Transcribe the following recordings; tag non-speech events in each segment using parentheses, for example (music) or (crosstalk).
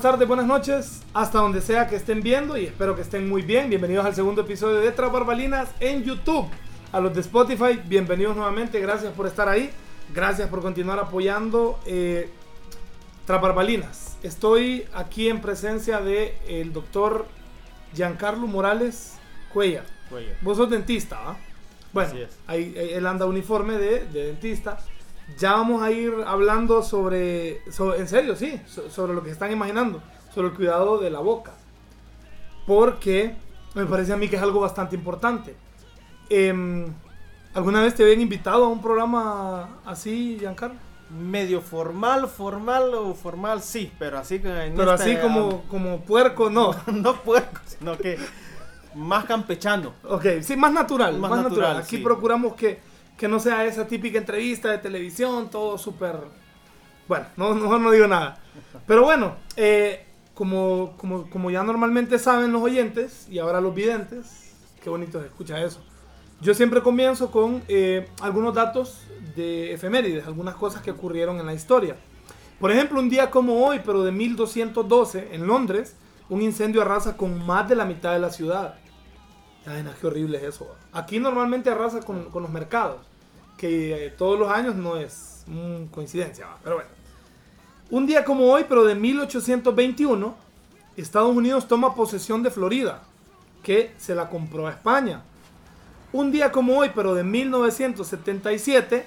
buenas tardes, buenas noches, hasta donde sea que estén viendo y espero que estén muy bien. Bienvenidos al segundo episodio de Tras Barbalinas en YouTube. A los de Spotify, bienvenidos nuevamente, gracias por estar ahí, gracias por continuar apoyando eh, Tras Barbalinas. Estoy aquí en presencia del el doctor Giancarlo Morales Cuellar. Cuellar. Vos sos dentista, ¿ah? Bueno, es. ahí, ahí él anda uniforme de, de dentista. Ya vamos a ir hablando sobre, sobre- en serio, sí, so- sobre lo que están imaginando, sobre el cuidado de la boca. Porque me parece a mí que es algo bastante importante. Em, ¿Alguna vez te habían invitado a un programa así, Giancarlo? Medio formal, formal o formal sí, pero así que Pero esta- así como, como puerco, (laughs) no. no puerco, sino que más campechano. Ok, sí, más natural. Más, Más natural. natural, Aquí sí. procuramos que, que no sea esa típica entrevista de televisión, todo súper... Bueno, no, mejor no digo nada. Pero bueno, eh, como, como, como ya normalmente saben los oyentes y ahora los videntes, qué bonito se escucha eso. Yo siempre comienzo con eh, algunos datos de efemérides, algunas cosas que ocurrieron en la historia. Por ejemplo, un día como hoy, pero de 1212, en Londres, un incendio arrasa con más de la mitad de la ciudad. Ay, no, qué horrible es eso. Aquí normalmente arrasa con, con los mercados, que eh, todos los años no es mm, coincidencia, va, pero bueno. Un día como hoy, pero de 1821, Estados Unidos toma posesión de Florida, que se la compró a España. Un día como hoy, pero de 1977,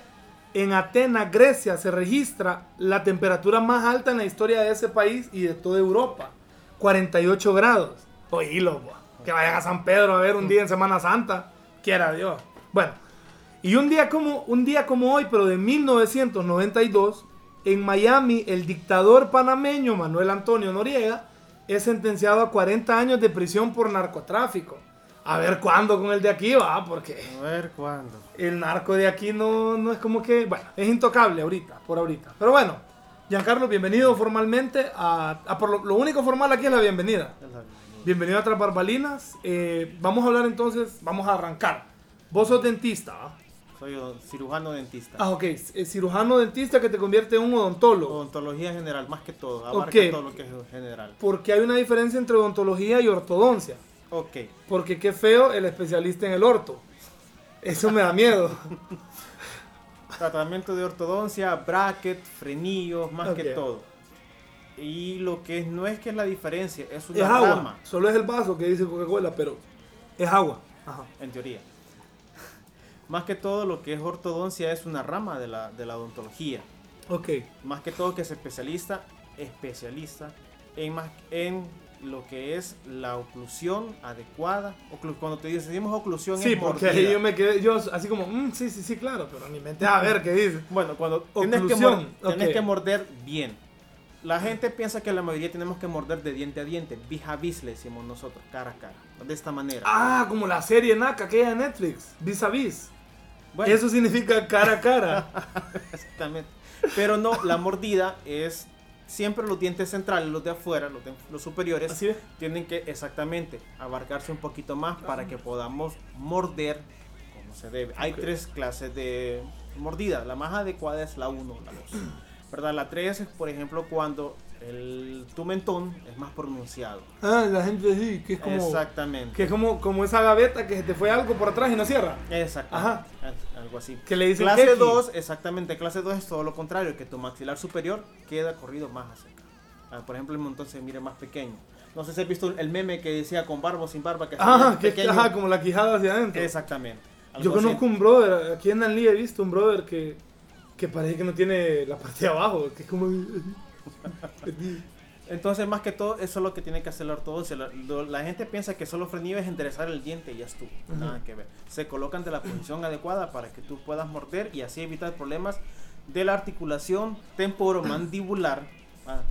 en Atenas, Grecia, se registra la temperatura más alta en la historia de ese país y de toda Europa. 48 grados. Oílo, bo. que vayan a San Pedro a ver un día en Semana Santa. Quiera Dios. Bueno, y un día como, un día como hoy, pero de 1992, en Miami, el dictador panameño Manuel Antonio Noriega es sentenciado a 40 años de prisión por narcotráfico. A ver cuándo con el de aquí va, porque A ver cuándo. el narco de aquí no, no es como que, bueno, es intocable ahorita, por ahorita. Pero bueno, Giancarlo, bienvenido formalmente a, a por lo, lo único formal aquí es la bienvenida. Bienvenido a Tras Barbalinas. Eh, vamos a hablar entonces, vamos a arrancar. Vos sos dentista, ¿ah? Soy cirujano dentista. Ah, ok, eh, cirujano dentista que te convierte en un odontólogo. Odontología general, más que todo. Abarca Ok. todo lo que es general. Porque hay una diferencia entre odontología y ortodoncia. Ok. Porque qué feo el especialista en el orto. Eso me da miedo. (laughs) Tratamiento de ortodoncia, bracket, frenillos, más que todo. Y lo que no es que es la diferencia, es una Es agua. rama, Solo es el vaso que dice Coca-Cola, pero es agua. Ajá. en teoría. Más que todo lo que es ortodoncia es una rama de la, de la odontología. Ok. Más que todo que es especialista, especialista en, más, en lo que es la oclusión adecuada. Oclu- cuando te decimos oclusión Sí, es porque mordida. yo me quedé, yo así como, "Mm, sí, sí, sí, claro, pero ni mente a ver qué dice. Bueno, cuando tienes, que, Oclusión, tienes que morder bien. La gente piensa que la mayoría tenemos que morder de diente a diente. Vis a vis le decimos nosotros, cara a cara. De esta manera. Ah, como la serie Naka, aquella de Netflix, vis a vis. Bueno, Eso significa cara a cara. (laughs) exactamente. Pero no, la mordida es siempre los dientes centrales, los de afuera, los, de- los superiores, Así es. tienen que exactamente abarcarse un poquito más para que podamos morder como se debe. Hay tres clases de mordida. La más adecuada es la 1, la 2. ¿Verdad? La 3 es, por ejemplo, cuando el, tu mentón es más pronunciado. Ah, la gente sí, que es como, Exactamente. que es como, como esa gaveta que se te fue algo por atrás y no cierra. Exacto. Ajá. Algo así. Que le dicen Clase keki. 2, exactamente. Clase 2 es todo lo contrario, que tu maxilar superior queda corrido más hacia acá. Ah, por ejemplo, el montón se mira más pequeño. No sé si has visto el meme que decía con barba o sin barba. Que Ajá, que pequeño. ajá, como la quijada hacia adentro. Exactamente. Yo Algo así. conozco un brother, aquí en Nanli he visto un brother que, que parece que no tiene la parte de abajo, que es como... (laughs) Entonces, más que todo, eso es lo que tiene que hacer la ortodoncia. La, la gente piensa que solo frenillo es enderezar el diente y ya estuvo. Nada que ver. Se colocan de la posición adecuada para que tú puedas morder y así evitar problemas de la articulación temporomandibular. Ah,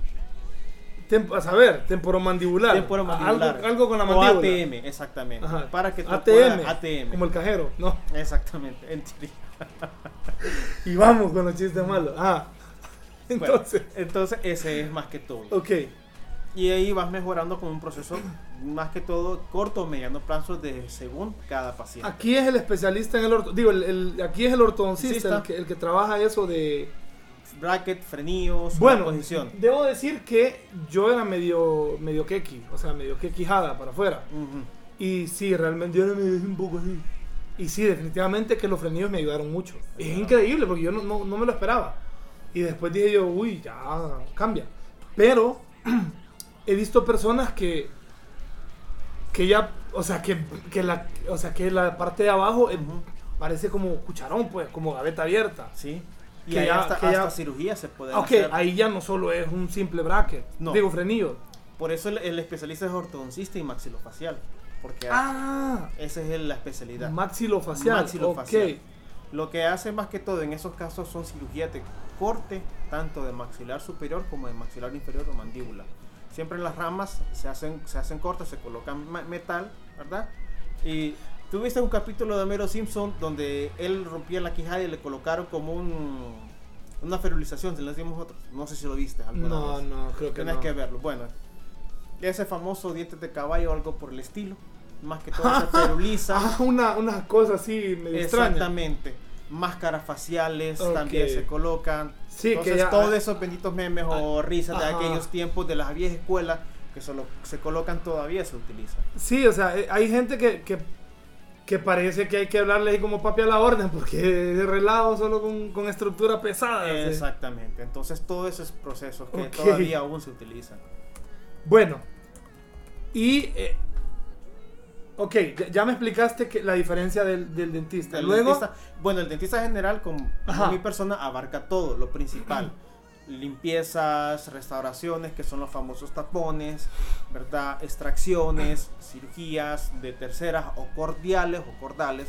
a saber, temporomandibular. temporomandibular. Algo, algo con la O mandíbula. ATM, exactamente. Ajá. Para que tú ATM, puedas- ATM. Como el cajero, no. Exactamente. en teoría. (laughs) Y vamos con los chistes malos. Ah. Bueno, Entonces, entonces, ese es más que todo. ok. Y ahí vas mejorando con un proceso más que todo corto o mediano plazo de según cada paciente. Aquí es el especialista en el orto. Digo, el, el- aquí es el ortodoncista, el que, el que trabaja eso de. bracket, frenillos, Bueno, posición. debo decir que yo era medio, medio quequi, o sea, medio quequijada para afuera. Ujú. Y sí, realmente yo era medio un poco así. Y sí, definitivamente que los frenillos me ayudaron mucho. Es increíble porque yo no, no- no me lo esperaba. Y después dije yo, uy, ya cambia. Pero (clears throat) he visto personas que, que ya, o sea, que, que la, o sea, que la parte de abajo eh, Ujú. parece como cucharón, pues, como gaveta abierta. Sí. Y Que ahí ya- hasta, que ya- hasta cirugía se puede Ah, Ok, hacer. ahí ya no solo es un simple bracket, No. digo frenillo. Por eso el, el especialista es ortodoncista y maxilofacial. Porque Ah, esa es la especialidad. maxilofacial. Maxilofacial. Ok. Lo que hace más que todo en esos casos son cirugías de corte, tanto de maxilar superior como de maxilar inferior o mandíbula. Siempre en las ramas se hacen, se hacen cortes, se colocan metal, ¿verdad? Y tuviste un capítulo de Homero Simpson donde él rompía la quijada y le colocaron como un, una ferulización, se le decimos nosotros. No sé si lo viste alguna No, vez. no, creo que Tienes no. que verlo. Bueno, ese famoso diente de caballo o algo por el estilo. Más que todo se feruliza. (laughs) Ah, una, una cosa así medio extraña. Exactamente. Máscaras faciales también se colocan. Sí, que Entonces, ya- todos esos benditos memes o risas de ajá. aquellos tiempos de las viejas escuelas que solo se colocan todavía se utilizan. Sí, o sea, eh, hay gente que, que, que parece que hay que hablarle ahí como papi a la orden, porque es relajo solo con, con estructura pesada. ¿sí? Exactamente. Entonces, todos esos procesos que todavía aún se utilizan. Bueno, y. eh, ok, ya, me explicaste que la diferencia del, del dentista. El Luego. dentista- bueno, el dentista general, Ajá. mi persona, abarca todo, lo principal. Limpiezas, restauraciones, que son los famosos tapones, ¿verdad? Extracciones, cirugías de terceras o cordiales o cordales.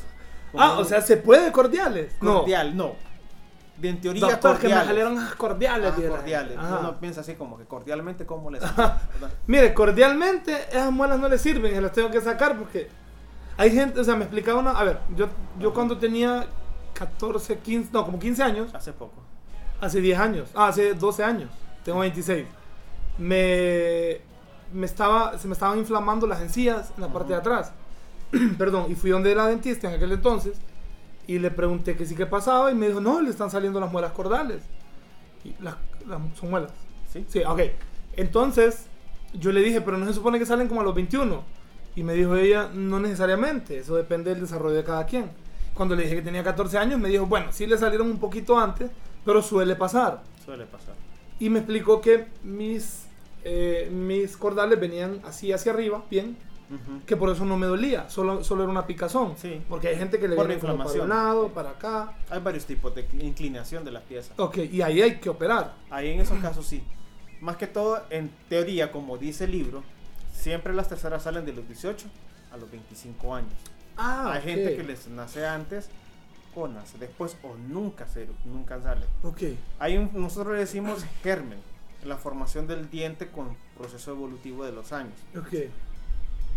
Ah, o sea, ¿se puede cordiales? cordial, no. De en teoría Doctor, que me cordiales. salieron cordiales. Ah, cordiales. Ajá. Uno piensa así como que cordialmente, ¿cómo les. Mire, cordialmente esas muelas no le sirven, se las tengo que sacar porque hay gente, o sea, me explicaba una, a ver, yo, yo Ajá. cuando tenía 14, 15, no, como 15 años, Hace poco. hace 10 años, ah, hace 12 años, tengo 26, me, me estaba, se me estaban inflamando las encías en la parte de atrás, (clears throat) perdón, y fui donde la dentista en aquel entonces y le pregunté que sí que pasaba y me dijo, no, le están saliendo las muelas cordales, y las, las- son muelas. ¿Sí? Sí, ok. Entonces, yo le dije, pero no se supone que salen como a los 21. Y me dijo ella, no necesariamente, eso depende del desarrollo de cada quien. Cuando le dije que tenía 14 años, me dijo, bueno, sí le salieron un poquito antes, pero suele pasar. Suele pasar. Y me explicó que mis, eh, mis cordales venían así hacia arriba, bien, Que por eso no me dolía, solo, solo era una picazón. Sí. Porque hay gente que le Por viene como para un inflamación. lado, para acá. Hay varios tipos de inclinación de las piezas. Ok, y ahí hay que operar. Ahí en esos casos sí. Más que todo, en teoría, como dice el libro, siempre las terceras salen de los 18 a los 25 años. Ah, Hay ok. gente que les nace antes o nace después o nunca, se, nunca sale. Ok. Hay un, nosotros le decimos germen, la formación del diente con proceso evolutivo de los años. Ok.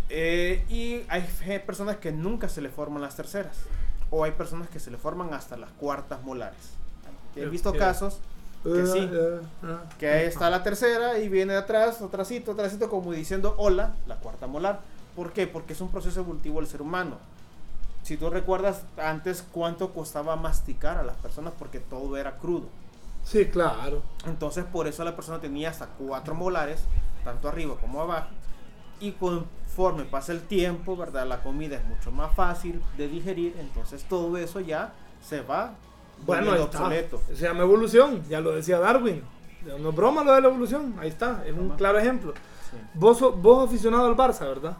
Eh, y hay personas que nunca se le forman las terceras. O hay personas que se le forman hasta las cuartas molares. He visto casos que sí. Ah, ah. que ahí está la tercera y viene de atrás, atrásito, atrásito, como diciendo hola, la cuarta molar. ¿Por qué? Porque es un proceso evolutivo del ser humano. Si tú recuerdas antes cuánto costaba masticar a las personas porque todo era crudo. Sí, claro. Entonces por eso la persona tenía hasta cuatro molares, tanto arriba como abajo. Y conforme pasa el tiempo, ¿verdad? La comida es mucho más fácil de digerir, entonces todo eso ya se va Bueno, obsoleto. Se llama evolución, ya lo decía Darwin. No es broma lo de la evolución, ahí está, es un claro ejemplo. Sí. Vos, vos aficionado al Barça, ¿verdad?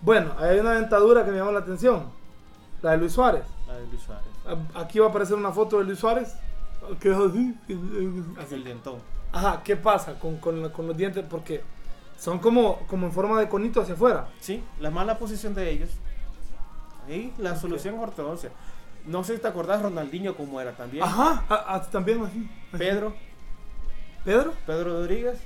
Bueno, hay una dentadura que me llama la atención, la de Luis Suárez. La de Luis Suárez. A- Aquí va a aparecer una foto de Luis Suárez, que es así. Es el dentón. Ajá, ¿qué pasa con, con- con los dientes? Porque son como, como en forma de conito hacia afuera. Sí, la mala posición de ellos. Y la solución es ortodoncia. No sé si te acordás Ronaldinho como era también. Ajá, a- a- también así. Pedro, ¿Pedro? Pedro Rodríguez.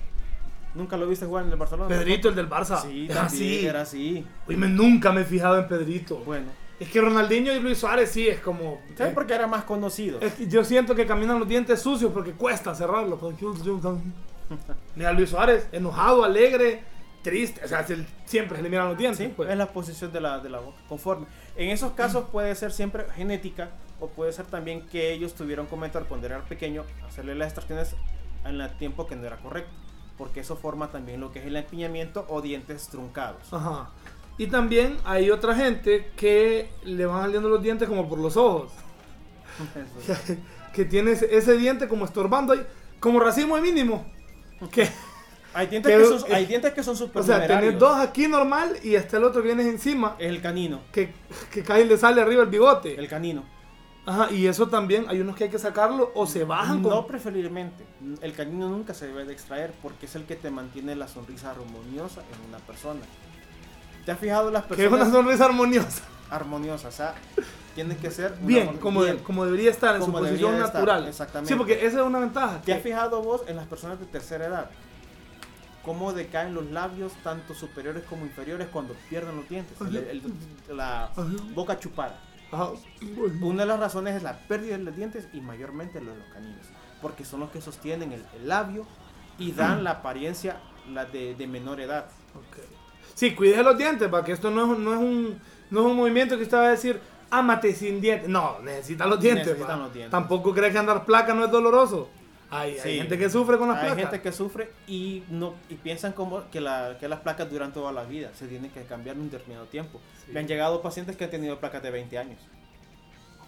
¿Nunca lo viste jugar en el Barcelona? Pedrito, el del Barça. Sí, era así. era así. Oye, me- nunca me he fijado en Pedrito. Bueno, Es que Ronaldinho y Luis Suárez sí es como. ¿sabes por qué era más conocido? Es que yo siento que caminan los dientes sucios porque cuesta cerrarlos. (laughs) Mira Luis Suárez, enojado, alegre, triste. O sea, se- siempre se le miran los dientes. Sí, pues. es la posición de la, de la boca, conforme. En esos casos puede ser siempre genética o puede ser también que ellos tuvieron que cometer cuando era pequeño, hacerle las extracciones en el tiempo que no era correcto. Porque eso forma también lo que es el empiñamiento o dientes truncados. Ajá. Y también hay otra gente que le van saliendo los dientes como por los ojos. (laughs) Eso. (laughs) que tiene ese, ese diente como estorbando ahí. Como racimo de mínimo. Que, (laughs) Hay dientes Que- son, hay dientes que son super o sea, tenés dos aquí normal y hasta el otro vienes encima. Es el canino. Que, que casi le sale arriba el bigote. El canino. Ajá, y eso también, hay unos que hay que sacarlo o se bajan con... No preferiblemente. El canino nunca se debe de extraer porque es el que te mantiene la sonrisa armoniosa en una persona. ¿Te has fijado las que es una personas sonrisa armoniosa. armoniosas? O sea, (laughs) tiene que ser Bien, como, bien. de- como debería estar en Como su posición debería estar, natural. exactamente. Sí, porque esa es una ventaja. ¿Te has que- fijado vos en las personas de tercera edad? Cómo decaen los labios, tanto superiores como inferiores, cuando pierden los dientes. El- el- la Ajá. boca chupada. Una de las razones es la pérdida de los dientes y mayormente los, los caninos. Porque son los que sostienen el, el labio y dan la apariencia la de, de menor edad. Ok. Sí, cuide los dientes, para que esto no es, no es un no es un movimiento que usted va a decir, ámate sin dientes. No, necesitan los dientes. Necesitan los dientes. Tampoco cree que andar placa no es doloroso. Hay, hay gente que sufre con las Hay placas. gente que sufre y no y piensan como que, la, que las placas duran toda la vida. Se tienen que cambiar en un determinado tiempo. Sí. Me han llegado pacientes que han tenido placas de 20 años.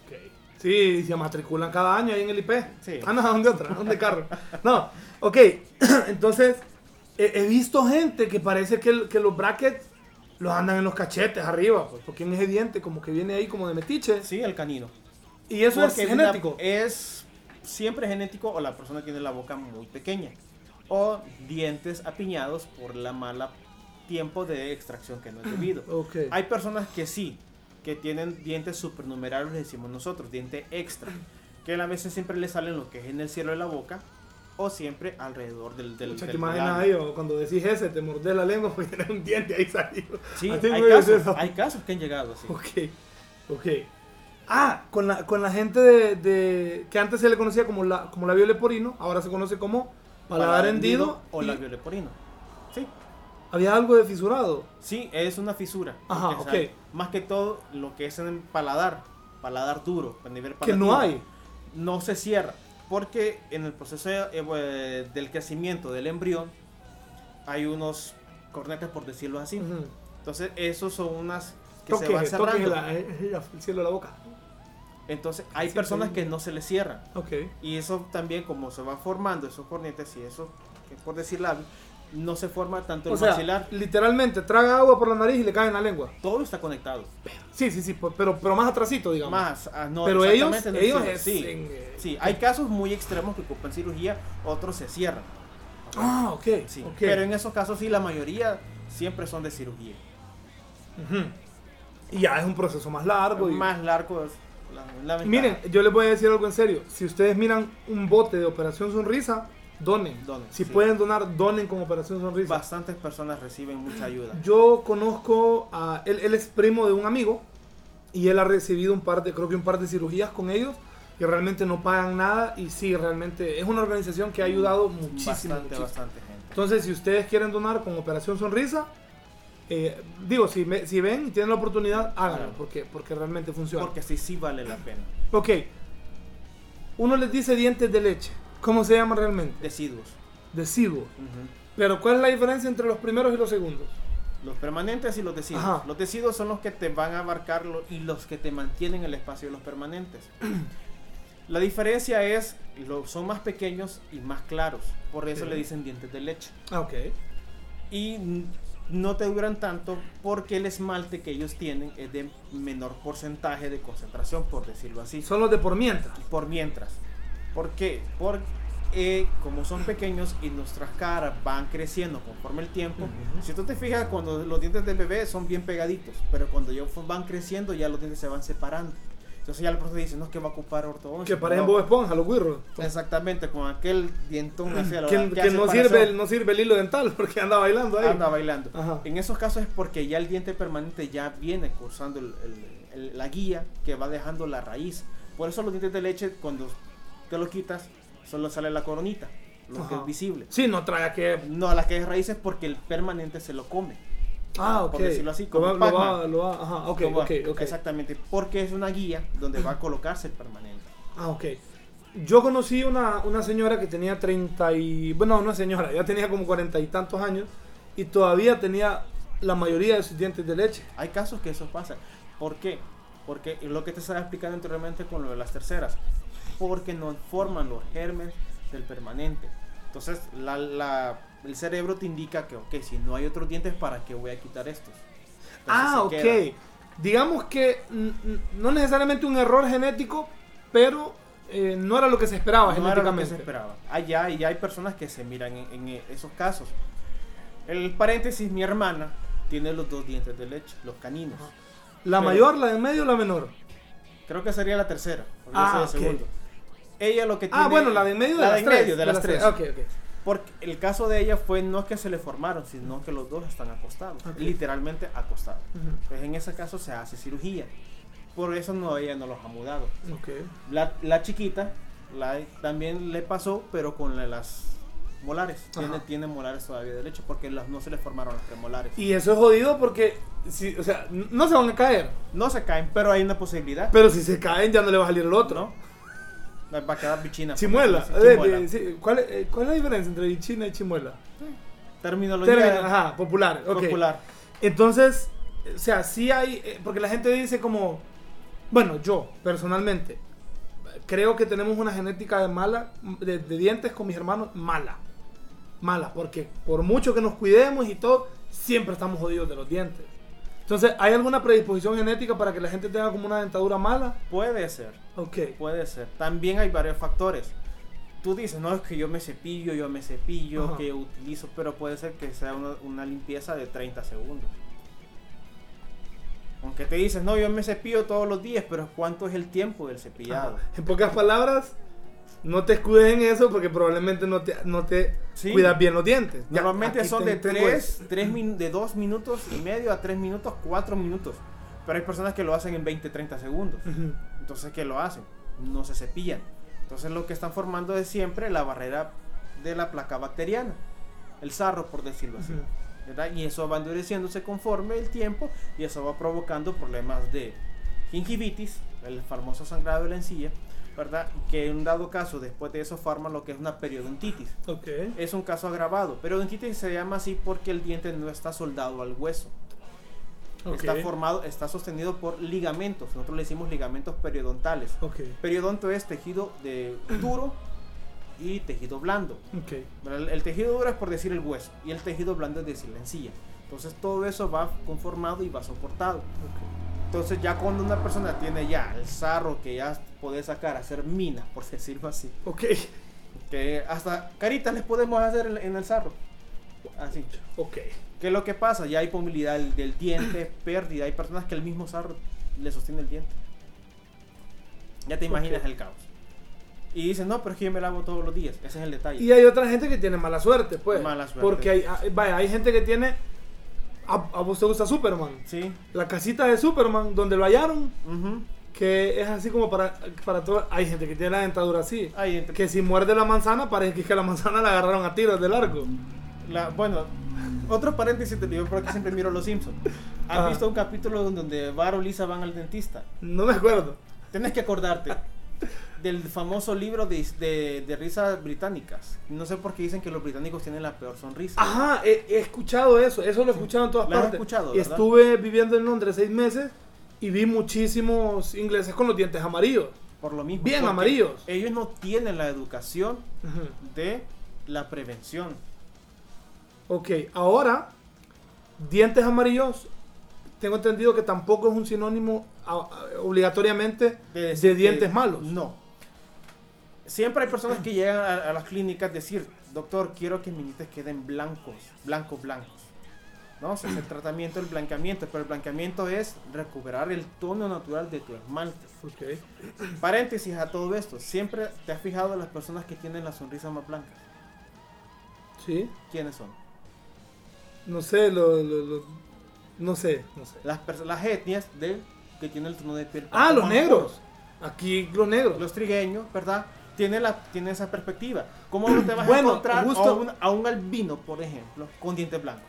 Ok. Sí, se matriculan cada año ahí en el IP. Sí. Ah, no, ¿dónde otra? ¿Dónde (laughs) carro? No, ok. (clears throat) Entonces, he, he visto gente que parece que los brackets los andan en los cachetes arriba, pues, porque en ese diente como que viene ahí como de metiche. Sí, el canino. Y eso Porque es genético. es siempre genético o la persona tiene la boca muy pequeña. O dientes apiñados por la mala tiempo de extracción que no es debido. (clears throat) Ok. Hay personas que sí, que tienen dientes supernumerables, le decimos nosotros, diente extra. Que a veces siempre le salen lo que es en el cielo de la boca o siempre alrededor del, del, Pucha, del te imaginas labio. ahí, o cuando decís ese, te mordés la lengua porque (laughs) tienes un diente ahí salido. Sí, Así hay casos, eso. hay casos que han llegado así. Ok, ok. Ah, con la, con la gente de, de- que antes se le conocía como, la, como labio leporino, ahora se conoce como paladar hendido. o y labio leporino. Sí, Había algo de fisurado. sí, es una fisura. Ajá, ok. Más que todo lo que es en el paladar, paladar duro, a nivel Que no hay. No se cierra, porque en el proceso de- eh, del crecimiento del embrión hay unos cornetas, por decirlo así. Entonces, esos son unas que Toque, se van toque cerrando. la- eh, eh, el cielo de la boca. Entonces, hay Sí, personas sí. que no se les cierran. Ok. Y eso también, como se van formando esos cornetes y eso, por decir no se forma tanto el O sea, maxilar. literalmente traga agua por la nariz y le cae en la lengua. Todo está conectado. Sí, sí, sí, pero, pero más atrasito, digamos. Más, ah, no, pero ellos, no ellos es sí, en, eh, sí, hay casos muy extremos que ocupan cirugía, otros se cierran. Ah, ok. Sí, ok. Pero en esos casos sí, la mayoría siempre son de cirugía. Y ya es un proceso más largo. y- Más largo es la, la. Miren, yo les voy a decir algo en serio. Si ustedes miran un bote de Operación Sonrisa, donen. Donen, si sí. pueden donar, donen con Operación Sonrisa. bastantes personas reciben mucha ayuda. Yo conozco a él, él es primo de un amigo y él ha recibido un par de, creo que un par de cirugías con ellos y realmente no pagan nada y sí, realmente es una organización que ha ayudado muchísimo. bastante, muchísimo. bastante gente. Entonces, si ustedes quieren donar con Operación Sonrisa, eh, digo, si, me- si ven y tienen la oportunidad, háganlo, Claro. porque, porque realmente funciona. Porque sí, sí vale la pena. Ok, uno les dice dientes de leche. ¿Cómo se llama realmente? Deciduos. Deciduos. Ujú. Pero ¿cuál es la diferencia entre los primeros y los segundos? Los permanentes y los deciduos. Ajá. Los deciduos son los que te van a abarcar lo- y los que te mantienen el espacio de los permanentes. (clears throat) La diferencia es, lo, son más pequeños y más claros. Por eso Sí. le dicen dientes de leche. Ah, ok. Y no te duran tanto porque el esmalte que ellos tienen es de menor porcentaje de concentración, por decirlo así. Son los de por mientras. por mientras. ¿Por qué? Porque eh, como son pequeños y nuestras caras van creciendo conforme el tiempo, Ujú. si tú te fijas, cuando los dientes del bebé son bien pegaditos, pero cuando ellos van creciendo ya los dientes se van separando. Entonces ya el profesor dice, no es que va a ocupar ortodoncia. Que parecen No. Bob Esponja, los guirros. Exactamente, con aquel dientón así a la Que, que no, sirve, el- no sirve el hilo dental (laughs) porque anda bailando ahí. anda bailando. Ajá. En esos casos es porque ya el diente permanente ya viene cursando el- el- la guía que va dejando la raíz. Por eso los dientes de leche, cuando te los quitas, solo sale la coronita. lo que Ajá. es visible. Sí, no trae que. No, las que es raíces porque el permanente se lo come. Ah, ok. Por decirlo así, Lo como va- lo va- lo va- Ajá, ok, Como- ok, ok. Exactamente, porque es una guía donde va a colocarse el permanente. Ah, ok. Yo conocí una, una señora que tenía 30 y... Bueno, no señora, ya tenía como 40 y tantos años y todavía tenía la mayoría de sus dientes de leche. Hay casos que eso pasa. ¿Por qué? Porque lo que te estaba explicando anteriormente con lo de las terceras. Porque no forman los germes del permanente. Entonces, la, la- el cerebro te indica que, ok, si no hay otros dientes, ¿para qué voy a quitar estos? Entonces ah, ok. queda. Digamos que no necesariamente un error genético, pero eh, no era lo que se esperaba No era lo que genéticamente. se esperaba. Allá y hay personas que se miran en, en esos casos. El paréntesis, mi hermana tiene los dos dientes de leche, los caninos. Ajá. La Pero- mayor, la de medio o la menor. Creo que sería la tercera. Ah, yo soy el ok. segundo. Ella lo que tiene. Ah, bueno, la de en medio de la las en tres. medio de las tres. Ok, ok. Porque el caso de ella fue no es que se le formaron, sino que los dos están acostados. Ok. Literalmente acostados. Ujú. Pues en ese caso se hace cirugía. Por eso no ella no los ha mudado. Ok. La, la chiquita la, también le pasó, pero con la- las molares. Tiene, tiene molares todavía de leche porque las, no se le formaron las premolares. Y eso es jodido porque, si, o sea, no se van a caer. No se caen, pero hay una posibilidad. Pero si se caen, ya no le va a salir el otro. ¿no? Va a quedar bichina. por Chimuela. Eh, chimuela. sí, ¿Cuál, es, eh, ¿Cuál es la diferencia entre china y chimuela? Terminología ajá, popular. popular. Entonces, o sea, sí hay, eh, porque la gente dice como, bueno, yo personalmente creo que tenemos una genética de mala, de, de dientes con mis hermanos, mala. Mala, porque por mucho que nos cuidemos y todo, siempre estamos jodidos de los dientes. Entonces, ¿hay alguna predisposición genética para que la gente tenga como una dentadura mala? Puede ser, Ok. puede ser. También hay varios factores. Tú dices, no, es que yo me cepillo, yo me cepillo, Ajá. que yo utilizo, pero puede ser que sea una, una limpieza de 30 segundos. Aunque te dices, no, yo me cepillo todos los días, pero ¿cuánto es el tiempo del cepillado? Ajá. En pocas palabras, no te escudes en eso porque probablemente no te, no te Sí. cuidas bien los dientes. Normalmente son de tengo 3, el- de 2 minutos y medio a 3 minutos, 4 minutos. Pero hay personas que lo hacen en 20, 30 segundos. Ujú. Entonces, ¿qué lo hacen? No se cepillan. Entonces, lo que están formando es siempre la barrera de la placa bacteriana. El sarro, por decirlo así. Ujú. ¿verdad? Y eso va endureciéndose conforme el tiempo y eso va provocando problemas de gingivitis, el famoso sangrado de la encía, ¿verdad? Que en un dado caso, después de eso, forma lo que es una periodontitis. Ok. Es un caso agravado. Periodontitis se llama así porque el diente no está soldado al hueso. ok, Está formado, está sostenido por ligamentos. Nosotros le decimos ligamentos periodontales. Ok. Periodonto es tejido de duro y tejido blando. El, el tejido duro es por decir el hueso y el tejido blando es decir la encía. Entonces todo eso va conformado y va soportado. Entonces ya cuando una persona tiene ya el sarro que ya puede sacar, hacer minas, (laughs) por decirlo así, Ok. que hasta caritas les podemos hacer en, en el sarro. Así. Ok. ¿Qué es lo que pasa? Ya hay movilidad del, del diente, (clears throat) pérdida. Hay personas que el mismo sarro le sostiene el diente. Ya te imaginas el caos. Y dicen, no, pero es que yo me lavo todos los días. Ese es el detalle. Y hay otra gente que tiene mala suerte, pues. Mala suerte. Porque hay, hay- vaya, hay gente que tiene. A, a vos te gusta Superman. Sí. La casita de Superman, donde lo hallaron, ujú. que es así como para, para todo. Hay gente que tiene la dentadura así. Hay Que si muerde la manzana, parece que, es que la manzana la agarraron a tiros de largo. la- bueno, otro paréntesis te digo porque siempre miro Los Simpsons. ¿Has Ajá. visto un capítulo donde Bart o Lisa van al dentista? No me acuerdo. Tienes que acordarte del famoso libro de, de, de risas británicas. No sé por qué dicen que los británicos tienen la peor sonrisa. Ajá, he, he escuchado eso. Eso lo he escuchado en todas Lo has partes. escuchado, estuve viviendo en Londres seis meses y vi muchísimos ingleses con los dientes amarillos. Por lo mismo. Bien amarillos. Ellos no tienen la educación de la prevención. Ok, ahora, dientes amarillos, tengo entendido que tampoco es un sinónimo a- a- obligatoriamente de, dientes malos. No. Siempre hay personas que llegan a, a las clínicas a decir, doctor, quiero que mis dientes queden blancos, blancos, blancos. No, se hace el tratamiento, el blanqueamiento, pero el blanqueamiento es recuperar el tono natural de tu esmalte. Ok. Paréntesis a todo esto, siempre te has fijado en las personas que tienen la sonrisa más blanca. Sí, ¿Quiénes son? no sé, lo, lo- lo- no sé, no sé. Las, las etnias de, que tienen el tono de piel. Ah, los negros. Aquí los negros. Los trigueños, ¿verdad? Tiene, la, tiene esa perspectiva. ¿Cómo no te vas Bueno, a encontrar justo- a, un, a un albino, por ejemplo, con dientes blancos?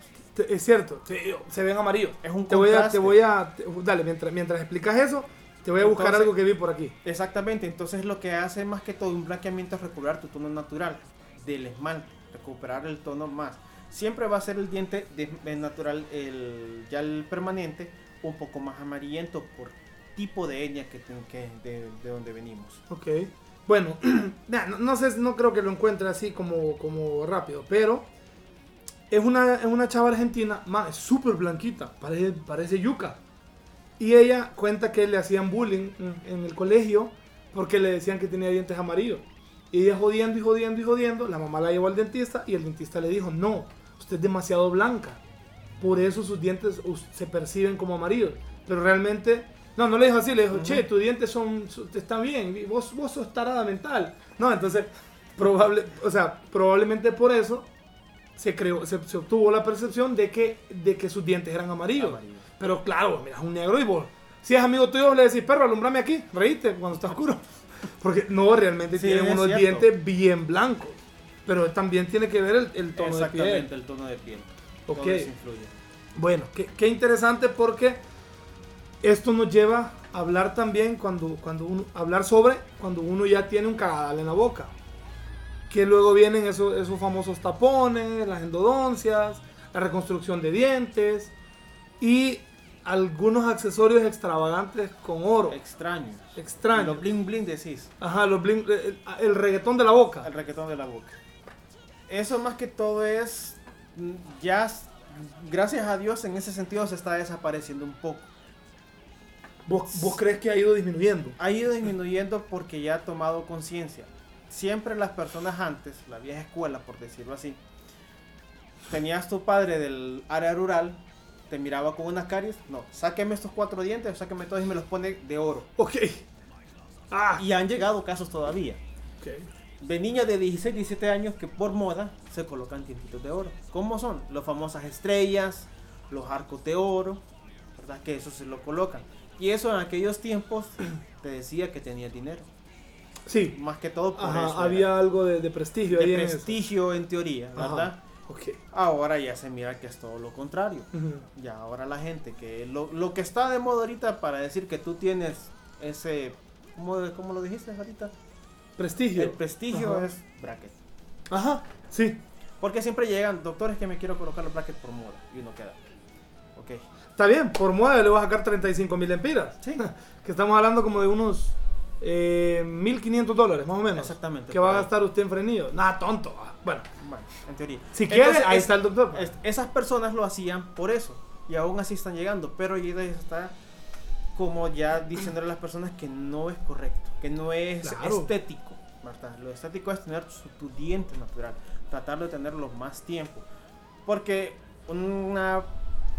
Es cierto, te- se ven amarillos. Es un te voy a, te voy a, dale, mientras, mientras explicas eso, te voy a buscar Entonces- algo que vi por aquí. Exactamente, entonces lo que hace más que todo un blanqueamiento es recuperar tu tono natural del esmalte, recuperar el tono más. Siempre va a ser el diente de, de natural, el, ya el permanente, un poco más amarillento por tipo de etnia que, que de, de donde venimos. Ok. Bueno, (clears throat) no, no sé, no creo que lo encuentre así como, como rápido, pero es una, es una chava argentina, ma, es súper blanquita, parece, parece yuca. Y ella cuenta que le hacían bullying en, en el colegio porque le decían que tenía dientes amarillos. Y ella jodiendo y jodiendo y jodiendo, la mamá la llevó al dentista y el dentista le dijo, no, usted es demasiado blanca. Por eso sus dientes se perciben como amarillos. Pero realmente, no, no le dijo así, le dijo, che, tus dientes son, están bien, vos, vos sos tarada mental. No, entonces, probable, o sea, probablemente por eso se creó, se, se obtuvo la percepción de que, de que sus dientes eran amarillos. Amarillos. Pero claro, mira, un negro y vos, si es amigo tuyo, le decís, perro, alumbrame aquí, reíste cuando está oscuro. (laughs) Porque no, realmente Sí, tienen unos cierto. dientes bien blancos. Pero también tiene que ver el, el tono de piel. Exactamente, el tono de piel. Ok. Todo eso influye. Bueno, qué interesante porque esto nos lleva a hablar también cuando, cuando uno, hablar sobre cuando uno ya tiene un cagadal en la boca. Que luego vienen esos, esos famosos tapones, las endodoncias, la reconstrucción de dientes y algunos accesorios extravagantes con oro. Extraño. Extraño. Lo bling bling decís. Ajá, los bling- el, el reggaetón de la boca. El requetón de la boca. Eso más que todo es. mm, Ya. Gracias a Dios en ese sentido se está desapareciendo un poco. ¿Vos, vos crees que ha ido disminuyendo? Ha ido disminuyendo porque ya ha tomado conciencia. Siempre las personas antes, la vieja escuela por decirlo así, tenías tu padre del área rural, te miraba con unas caries, no, sáqueme estos cuatro dientes, sáqueme todos y me los pone de oro. Ok. Ah. Y han llegado casos todavía. De niñas de 16, 17 años que por moda se colocan dientitos de oro. ¿Cómo son? Las famosas estrellas, los arcos de oro, ¿verdad? Que eso se lo colocan. Y eso en aquellos tiempos (clears throat) te decía que tenía dinero. Sí. Más que todo por Ajá, eso. había algo de, de prestigio de prestigio en teoría. ¿verdad? Ok. Ahora ya se mira que es todo lo contrario. Ya ahora la gente que lo, lo que está de moda ahorita para decir que tú tienes ese ¿cómo, cómo lo dijiste ahorita? Prestigio. El prestigio Ajá. es bracket. Ajá, sí. Porque siempre llegan doctores que me quiero colocar los brackets por moda y uno queda. Ok. Está bien, por moda le vas a sacar 35 mil empiras. Sí. (laughs) que estamos hablando como de unos eh, 1.500 dólares, más o menos. Exactamente, Que va a gastar usted en frenillo. Nada, tonto. Ah, Bueno, Bueno, en teoría. si quiere, ahí es- está el doctor. pues. es- esas personas lo hacían por eso. Y aún así están llegando. Pero ya está como ya diciéndole a las personas que no es correcto. Que no es Claro. estético. ¿verdad? Lo estético es tener su- tu diente natural. Tratarlo de tenerlo más tiempo. Porque una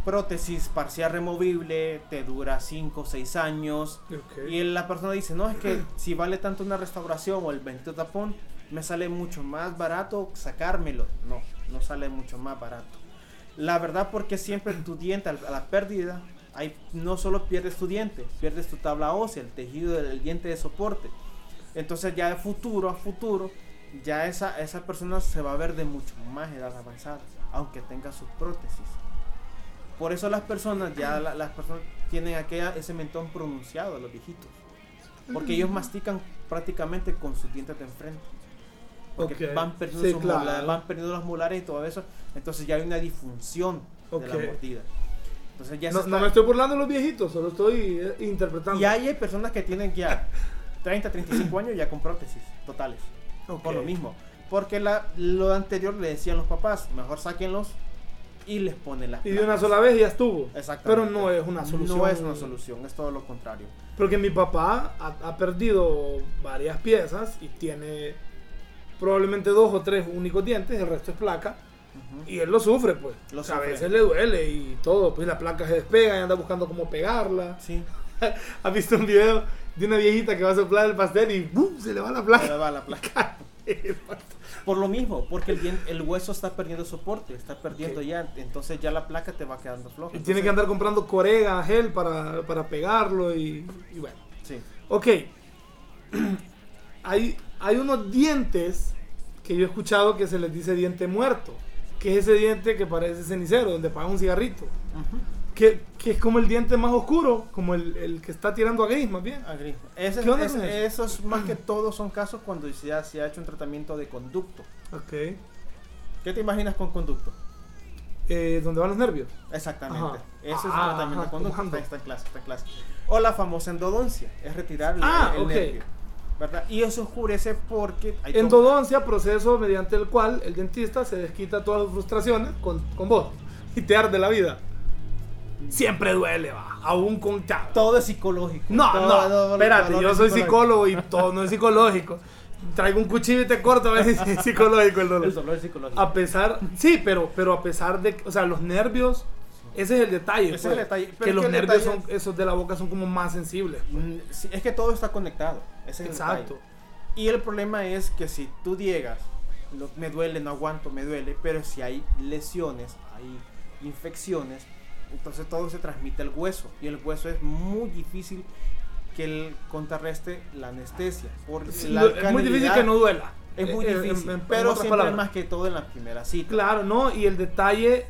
prótesis parcial removible te dura 5 o 6 años. Ok. Y la persona dice, no, es que si vale tanto una restauración o el bendito tapón, me sale mucho más barato sacármelo. No, no sale mucho más barato. La verdad porque siempre tu diente, a la pérdida, hay, no solo pierdes tu diente, pierdes tu tabla ósea, el tejido del diente de soporte. Entonces ya de futuro a futuro, ya esa, esa persona se va a ver de mucho más edad avanzada, aunque tenga sus prótesis. Por eso las personas, ya la- las personas tienen aquella, ese mentón pronunciado, los viejitos. Porque ellos mastican prácticamente con sus dientes de enfrente. Porque Ok, van perdiendo sí, sus claro. molares, van perdiendo los molares y todo eso. Entonces ya hay una disfunción de Ok. la mordida. Entonces ya No, está- no me estoy burlando de los viejitos, solo estoy eh, interpretando. Y ahí hay personas que tienen ya (laughs) 30, 35 años ya con prótesis totales. Ok. Por lo mismo. Porque la, lo anterior le decían los papás, mejor sáquenlos y les ponen las Y de una sola vez ya estuvo. Exactamente. Pero no es una solución. No es una solución, es todo lo contrario. Porque mi papá ha, ha perdido varias piezas y tiene probablemente dos o tres únicos dientes, el resto es placa. Ujú. Y él lo sufre, pues. Lo sea, a sufre. veces le duele y todo. Pues la placa se despega y anda buscando cómo pegarla. Sí, (laughs) ¿Has visto un video de una viejita que va a soplar el pastel y ¡bum! se le va la se placa? le va la placa. (laughs) Por lo mismo, porque el, dien- el hueso está perdiendo soporte, está perdiendo ya, entonces ya la placa te va quedando floja. y tiene que andar comprando corega, gel para, para pegarlo y, y bueno. Sí. Ok. (clears throat) hay, hay unos dientes que yo he escuchado que se les dice diente muerto, que es ese diente que parece cenicero, donde paga un cigarrito. Ujú. Que, que es como el diente más oscuro, como el, el que está tirando a gris, más bien. Ah, gris. Ese- ¿Qué onda ese- con eso? esos más que (clears throat) todo son casos cuando se ha, se ha hecho un tratamiento de conducto. Ok. ¿Qué te imaginas con conducto? Eh, donde van los nervios. Exactamente. Ajá. Ese es el Ah, tratamiento de conducto. Está, está en clase, está en clase. O la famosa endodoncia, es retirar el, Ah, el ok. nervio. ¿verdad? Y eso oscurece porque hay Endodoncia, proceso mediante el cual el dentista se desquita todas sus frustraciones con, con vos y te arde la vida. Siempre duele, va. Aún con chavo. todo es psicológico. No, Todo- no, todo- espérate, todo yo soy psicólogo y todo no es psicológico. Traigo un cuchillo y te corto a ver si es (laughs) psicológico el dolor. El dolor es psicológico. A pesar, sí, pero, pero a pesar de, o sea, los nervios, ese es el detalle. Ese es pues, el detalle, pero Que los que nervios detalle son, esos de la boca son como más sensibles. pues. Mm, sí, es que todo está conectado. Ese es el Exacto. Y el problema es que si tú llegas, lo- me duele, no aguanto, me duele, pero si hay lesiones, hay infecciones, entonces todo se transmite al hueso. Y el hueso es muy difícil que el contrarreste la anestesia. Porque Sí, la lo- es muy difícil que no duela. Es muy Eh, eh, difícil, en- en- en pero otras siempre palabras. más que todo en la primera cita. Claro, no, y el detalle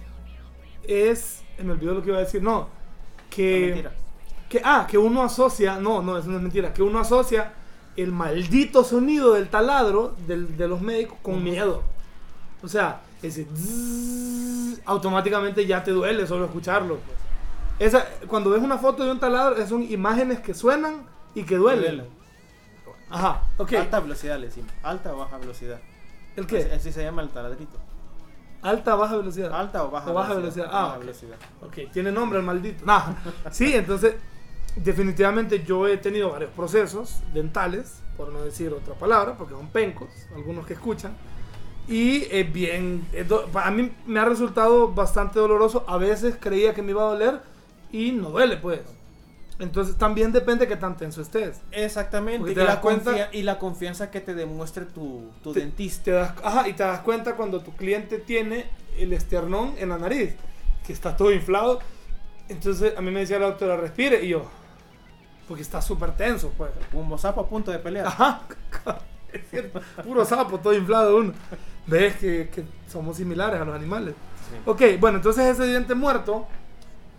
es, me olvidó lo que iba a decir, no, No, que, mentira. que, ah, que uno asocia, no, no, eso no es mentira, que uno asocia el maldito sonido del taladro del- de los médicos con miedo. O sea, ese zzzz, automáticamente ya te duele solo escucharlo. pues. Esa, cuando ves una foto de un taladro, son imágenes que suenan y que duelen. Duele. Ajá, ok. Alta velocidad le decimos. Alta o baja velocidad. ¿El qué? Así, así se llama el taladrito. Alta, baja velocidad. Alta o baja, O baja velocidad. Ah, Baja ok. velocidad. Ok, tiene nombre el maldito. Nah. (laughs) Sí, entonces, definitivamente yo he tenido varios procesos dentales, por no decir otra palabra, porque son pencos, algunos que escuchan. Y es bien, es do- a mí me ha resultado bastante doloroso. A veces creía que me iba a doler y no duele, pues. Entonces también depende de qué tan tenso estés. Exactamente. Y la, cuenta- y la confianza que te demuestre tu, tu Te- dentista. Te das, ajá, y te das cuenta cuando tu cliente tiene el esternón en la nariz, que está todo inflado. Entonces a mí me decía la doctora, respire, y yo, porque está súper tenso, pues. Un sapo a punto de pelear. Ajá, (laughs) es cierto, puro sapo, todo inflado uno. Ves que, que somos similares a los animales. Sí. Ok, bueno, entonces ese diente muerto,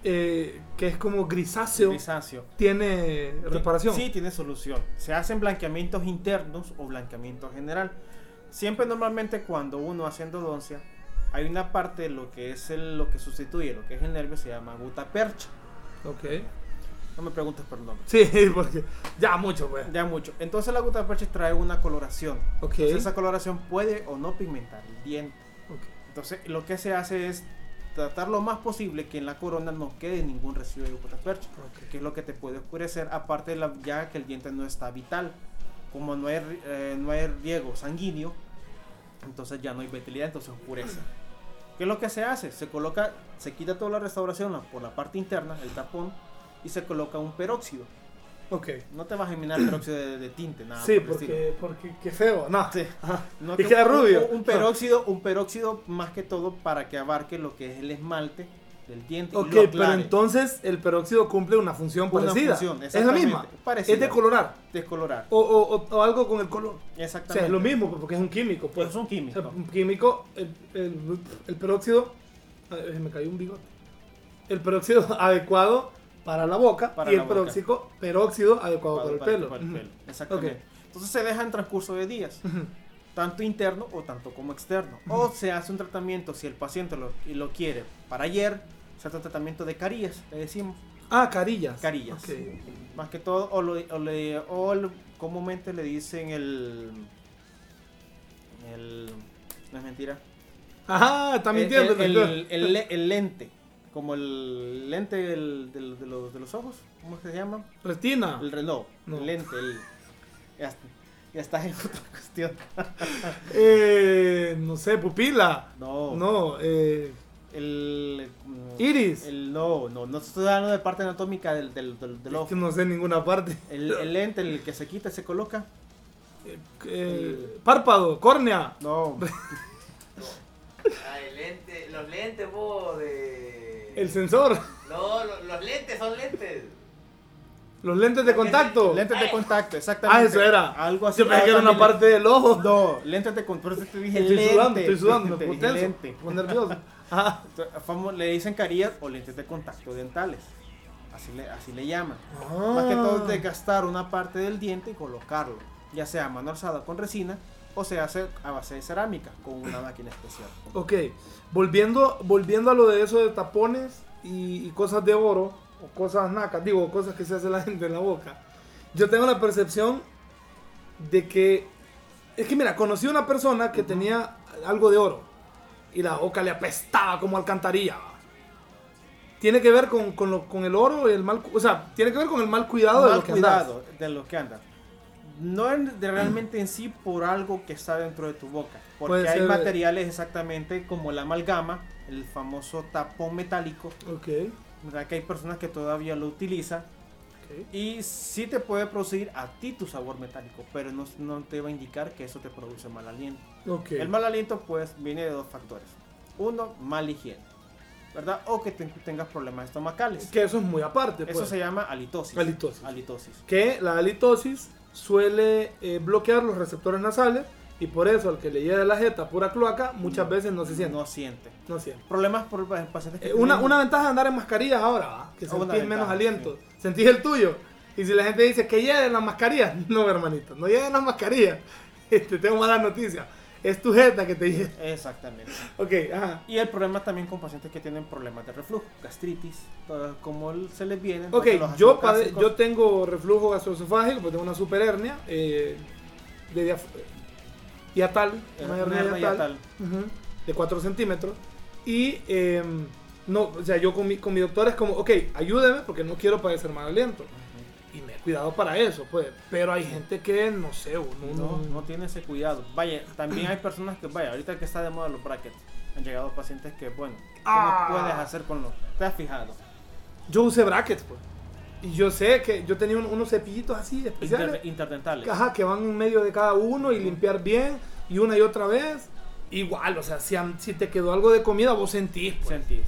eh, que es como grisáceo, Grisáceo. tiene reparación. Sí, tiene solución. Se hacen blanqueamientos internos o blanqueamiento general. Siempre normalmente cuando uno hace endodoncia, hay una parte de lo que es el, lo que sustituye, lo que es el nervio, se llama gutapercha. Ok. No me preguntes por el nombre. Sí, (laughs) porque ya mucho, pues. Ya mucho. Entonces la gutapercha trae una coloración. Ok. Entonces esa coloración puede o no pigmentar el diente. Ok. Entonces, lo que se hace es tratar lo más posible que en la corona no quede ningún residuo de gutapercha, Ok. que es lo que te puede oscurecer, aparte de la, ya que el diente no está vital. Como no hay, eh, no hay riego sanguíneo, entonces ya no hay vitalidad, entonces oscurece. ¿Qué es lo que se hace? Se coloca, se quita toda la restauración por la parte interna, el tapón, y se coloca un peróxido. Ok. No te vas a eliminar peróxido de, de tinte, nada. Sí, por el porque, porque qué feo. No. Sí. Ajá. No, y que queda un- rubio. Un, peróxido, un peróxido más que todo para que abarque lo que es el esmalte del diente. y Ok, lo pero entonces el peróxido cumple una función Una parecida. función, es la misma. parecida. Es de colorar. Descolorar. O, o- o- o algo con el color. O Exactamente. sea, es lo mismo, porque es un químico. Pues. Es un químico. O sea, un químico, el, el- el peróxido. se me cayó un bigote. El peróxido (laughs) adecuado para la boca Para y la el peróxido, peróxido adecuado para, el pelo. para el Exactamente. Entonces se deja en transcurso de días, tanto interno o tanto como externo. O se hace un tratamiento, si el paciente lo, y lo quiere, para ayer, se hace un tratamiento de carillas, le decimos. Ah, carillas. Carillas. Más que todo, o, lo- o le- o comúnmente le dicen el, el. No es mentira. Ajá, está mintiendo. El, le- el lente. Como el lente del- del- de, los, de los ojos. ¿Cómo es que se llama? Retina. El reloj. No. El lente. El, ya, ya estás en (laughs) otra cuestión. (laughs) Eh, no sé, pupila. No. No, eh, El. mm, Iris. El, no, no, no estoy hablando de parte anatómica del, del, del, del es ojo. que no sé en ninguna parte. El, el lente, el que se quita, se coloca. Eh, eh, párpado, córnea. No. (laughs) Ah, el lente, los lentes, vos, de... El sensor. No, lo- los lentes son lentes. Los lentes de contacto. Lentes de contacto, exactamente. Ah, eso era. Algo así. Yo pensé que era una parte del ojo. No, lentes de contacto. Por eso te dije Estoy lente. sudando, estoy sudando, me (laughs) Te puse dije tenso, lente. me puse nervioso. (laughs) Ajá. Famo- Le dicen carillas o lentes de contacto dentales. Así le, así le llaman. Ah. Más que todo es desgastar una parte del diente y colocarlo. Ya sea a mano alzada con resina o se hace a base de cerámica con una máquina especial. Ok, volviendo, volviendo a lo de eso de tapones y, y cosas de oro, o cosas nacas, digo, cosas que se hace la (laughs) gente en la boca. Yo tengo la percepción de que, es que mira, conocí a una persona que tenía algo de oro y la boca le apestaba como alcantarilla. Tiene que ver con, con, lo- con el oro y el mal, o sea, tiene que ver con el mal cuidado de Mal lo que andas. cuidado de lo que anda. No en- de realmente en sí por algo que está dentro de tu boca. Porque hay ser- materiales exactamente como la amalgama, el famoso tapón metálico. Ok, ¿verdad? Que hay personas que todavía lo utilizan. ok. Y sí te puede producir a ti tu sabor metálico, pero no, no te va a indicar que eso te produce mal aliento. ok. El mal aliento pues viene de dos factores. Uno, mal higiene, ¿verdad? O que te- tengas problemas estomacales. Que eso es muy aparte. Eso pues. se llama halitosis. Halitosis. Halitosis. que la halitosis suele eh, bloquear los receptores nasales y por eso al que le llegue la jeta pura cloaca muchas veces no se siente. No siente. No siente. Problemas por pa- pacientes que Eh, una, una ventaja de andar en mascarillas ahora, ¿va? que sentís ventaja, menos aliento. sí. Sentís el tuyo. Y si la gente dice que lleguen las mascarillas, (laughs) no, hermanito, no lleguen las mascarillas. (laughs) Este, tengo malas noticias. Es tu jeta que te llega. Exactamente. Ok, ajá. Y el problema también con pacientes que tienen problemas de reflujo, gastritis, como se les viene. Ok, yo, yo tengo reflujo gastroesofágico, pues tengo una super hernia eh, de hiatal, una hernia de 4 centímetros. Y eh, no, o sea, yo con mi, con mi doctor es como, ok, ayúdeme porque no quiero padecer mal aliento. Cuidado para eso, pues. Pero hay gente que, no sé, no, No, no tiene ese cuidado. Vaya, también hay personas que, vaya, ahorita que está de moda los brackets, han llegado pacientes que, bueno, ¿qué Ah. no puedes hacer con los? ¿Te has fijado? Yo usé brackets, pues. Y yo sé que yo tenía un- unos cepillitos así especiales. Inter- interdentales. Ajá, que van en medio de cada uno y limpiar bien y una y otra vez. Igual, o sea, si, si te quedó algo de comida, vos sentís. pues. Sentís.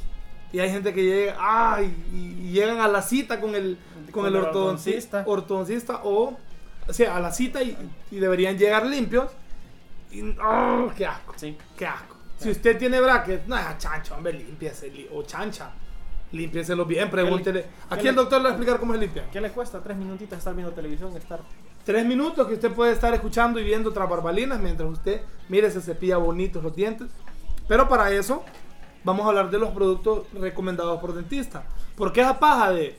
Y hay gente que llega, ay, y llegan a la cita con el, con el ortodoncista, ortodoncista. o, o sea, a la cita y, y deberían llegar limpios. Y, ¡oh, qué asco! Sí. ¡Qué asco! Si usted tiene brackets, no, chancho, hombre, límpiese. li- O chancha, límpienselo bien, pregúntele. Aquí el doctor le va a explicar cómo se limpia. ¿Qué le cuesta? Tres minutitos estar viendo televisión, estar. Tres minutos que usted puede estar escuchando y viendo tras barbalinas mientras usted mire se cepilla bonitos los dientes. Pero para eso vamos a hablar de los productos recomendados por dentistas. Porque esa paja de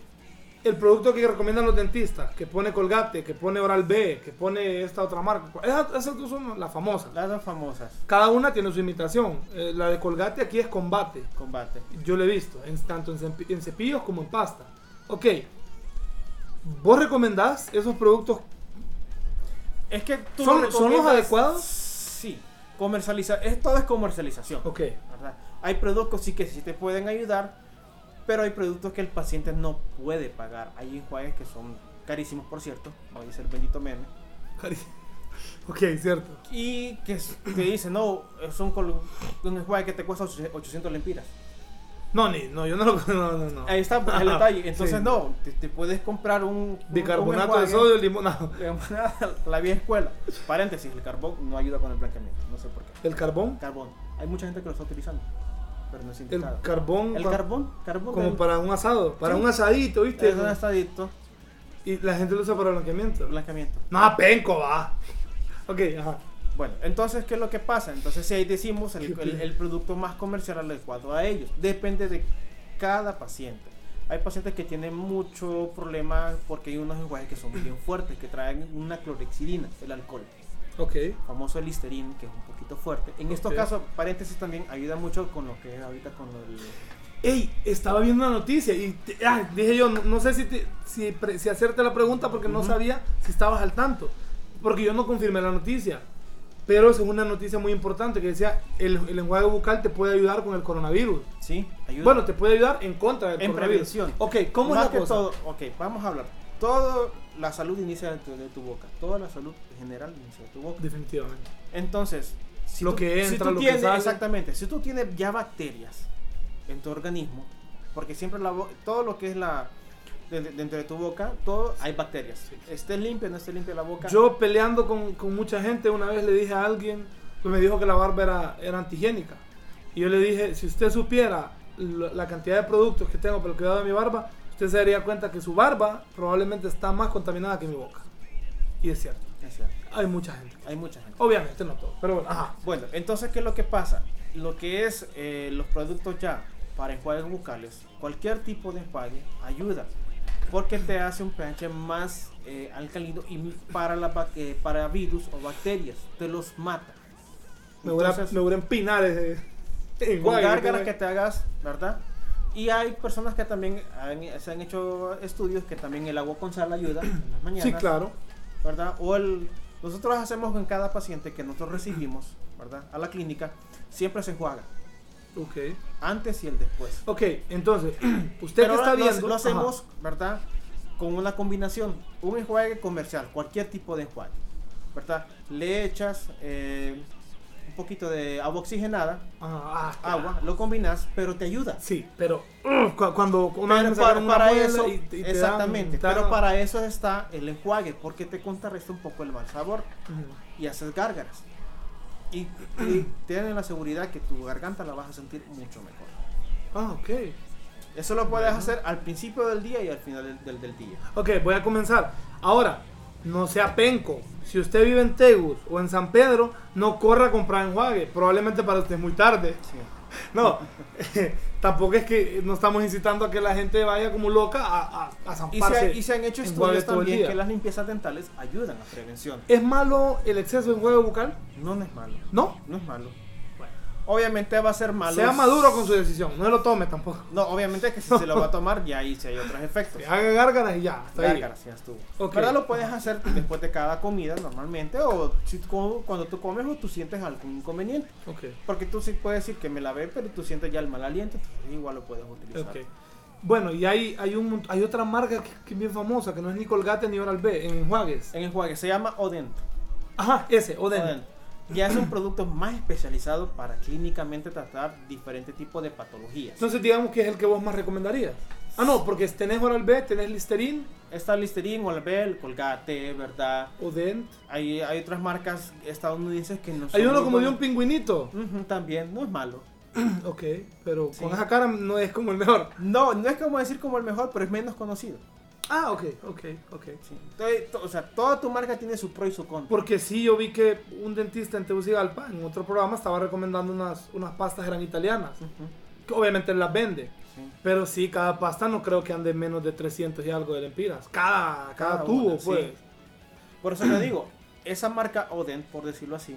el producto que recomiendan los dentistas, que pone Colgate, que pone Oral B, que pone esta otra marca, esas, esas dos son las famosas. Las dos famosas. Cada una tiene su imitación. Eh, la de Colgate aquí es combate. Combate. Yo lo he visto, en, tanto en, cepi- en cepillos como en pasta. Ok, ¿vos recomendás esos productos Es que tú ¿Son- lo son los adecuados? Sí. Comercializa. Es, todo es comercialización. Ok. ¿verdad? Hay productos sí que sí te pueden ayudar, pero hay productos que el paciente no puede pagar. Hay enjuagues que son carísimos, por cierto, como dice el bendito meme. Cari- (laughs) Ok, cierto. Y que te dicen, no, es un, un enjuague que te cuesta 800 lempiras. No, ni, no, yo no lo (laughs) no, no, no. Ahí está el detalle. Entonces, Sí. no, te, te puedes comprar un. Bicarbonato un de sodio, limón. no. (laughs) La vieja escuela. Paréntesis, el carbón no ayuda con el blanqueamiento. No sé por qué. El carbón. Carbón. Hay mucha gente que lo está utilizando. Pero no es El carbón. El carbón. Carbón. Como del- para un asado. Para Sí. un asadito, ¿viste? Es un estadito. Y la gente lo usa para blanqueamiento. Blanqueamiento. No, penco, va. (laughs) Ok, ajá. Bueno, entonces, ¿qué es lo que pasa? Entonces, si ahí decimos el, el- el producto más comercial adecuado a ellos. Depende de cada paciente. Hay pacientes que tienen mucho problema porque hay unos enjuagues que son bien fuertes, que traen una clorexidina, el alcohol. Ok. famoso el Listerine, que es un poquito fuerte. En estos Ok. casos, paréntesis también ayuda mucho con lo que es ahorita con el... Ey, estaba viendo una noticia y te- ah, dije yo, no, no sé si, te- si, pre- si hacerte la pregunta porque no Ujú. sabía si estabas al tanto. Porque yo no confirmé la noticia. Pero es una noticia muy importante que decía, el, el enjuague bucal te puede ayudar con el coronavirus. Sí, ayuda. Bueno, te puede ayudar en contra del En coronavirus. prevención. Ok, ¿cómo Más es la que cosa? todo, ok, vamos a hablar. Toda la salud inicia dentro de tu boca. Toda la salud general inicia de tu boca. Definitivamente. Entonces, si Lo tú- que si entra, tú lo que tienes, sale. Exactamente. Si tú tienes ya bacterias en tu organismo, porque siempre la todo lo que es la de- de- dentro de tu boca, todo hay bacterias. Esté limpio, no esté limpia la boca. Yo peleando con, con mucha gente, una vez le dije a alguien, pues me dijo que la barba era, era antihigiénica. Y yo le dije, si usted supiera la cantidad de productos que tengo para el cuidado de mi barba, usted se daría cuenta que su barba probablemente está más contaminada que mi boca. Y es cierto, Es cierto, hay mucha gente. hay mucha gente. Obviamente no todo, pero bueno, ajá. Bueno, entonces, ¿qué es lo que pasa? Lo que es eh, los productos ya para enjuagues bucales, cualquier tipo de enjuague ayuda. Porque te hace un pH más eh, alcalino y para, la, eh, para virus o bacterias, te los mata. Me voy a, empinar con gárgaras que que te hagas, ¿verdad? Y hay personas que también han- se han hecho estudios que también el agua con sal ayuda en las mañanas. Sí, claro. ¿Verdad? O el, nosotros hacemos con cada paciente que nosotros recibimos, ¿verdad? A la clínica, siempre se enjuaga, Ok. antes y el después. Ok, entonces, (clears throat) usted que está lo, viendo... lo ajá. hacemos, ¿verdad? Con una combinación, un enjuague comercial, cualquier tipo de enjuague, ¿verdad? Le echas eh, un poquito de agua oxigenada, Ah, ah, agua, lo combinas, pero te ayuda. Sí, pero uh, cu- cuando una vez Pero me para, una para eso, y- y exactamente, te dan- pero para eso está el enjuague, porque te contrarresta un poco el mal sabor Ujú. y haces gárgaras. Y, y (clears throat) tienes la seguridad que tu garganta la vas a sentir mucho mejor. Ah, ok. Eso lo puedes hacer al principio del día y al final del, del- del día. Ok, voy a comenzar. Ahora, no sea penco. Si usted vive en Tegus o en San Pedro, no corra a comprar enjuague. Probablemente para usted es muy tarde. (laughs) No, (laughs) tampoco es que no estamos incitando a que la gente vaya como loca a, a, a Y se, y se han hecho estudios también que las limpiezas dentales ayudan a prevención. ¿Es malo el exceso de enjuague bucal? No, no es malo. No. No es malo. Obviamente va a ser malo. Sea maduro con su decisión. No lo tome tampoco. No, obviamente que si se lo va a (laughs) tomar, ya ahí sí hay otros efectos. Haga gárgaras y ya. Gárgaras, ya estuvo. Ok. ¿Verdad? Lo puedes hacer después de cada comida normalmente o si cuando tú comes o tú sientes algún inconveniente. Ok. Porque tú sí puedes decir que me lavé, pero tú sientes ya el mal aliento, igual lo puedes utilizar. Bueno, y hay, hay, un, hay otra marca que, que es bien famosa, que no es ni Colgate ni Oral B, en enjuagues. En enjuague se llama Odent. Ajá, ese, Oden. Odent. Ya es un producto más especializado para clínicamente tratar diferentes tipos de patologías. Entonces digamos que es el que vos más recomendarías. Ah, no, porque tenés Oral B, tenés Listerine, Está Listerine, Olbel, Colgate, ¿verdad? Odent. Hay, hay otras marcas estadounidenses que no son Hay uno como de un pingüinito. Ujú, también, no es malo. (clears throat) Ok, pero Sí. con esa cara no es como el mejor. No, no es como decir como el mejor, pero es menos conocido. Ah, ok, ok, ok. Sí. O sea, toda tu marca tiene su pro y su contra. Porque sí, yo vi que un dentista en Tegucigalpa, en otro programa, estaba recomendando unas, unas pastas eran italianas. Ujú, Que obviamente las vende. sí. Pero sí, cada pasta no creo que ande menos de 300 y algo de lempiras. Cada, cada, Cada tubo, una, sí. pues. Por eso te (clears throat) digo, esa marca Odent, por decirlo así,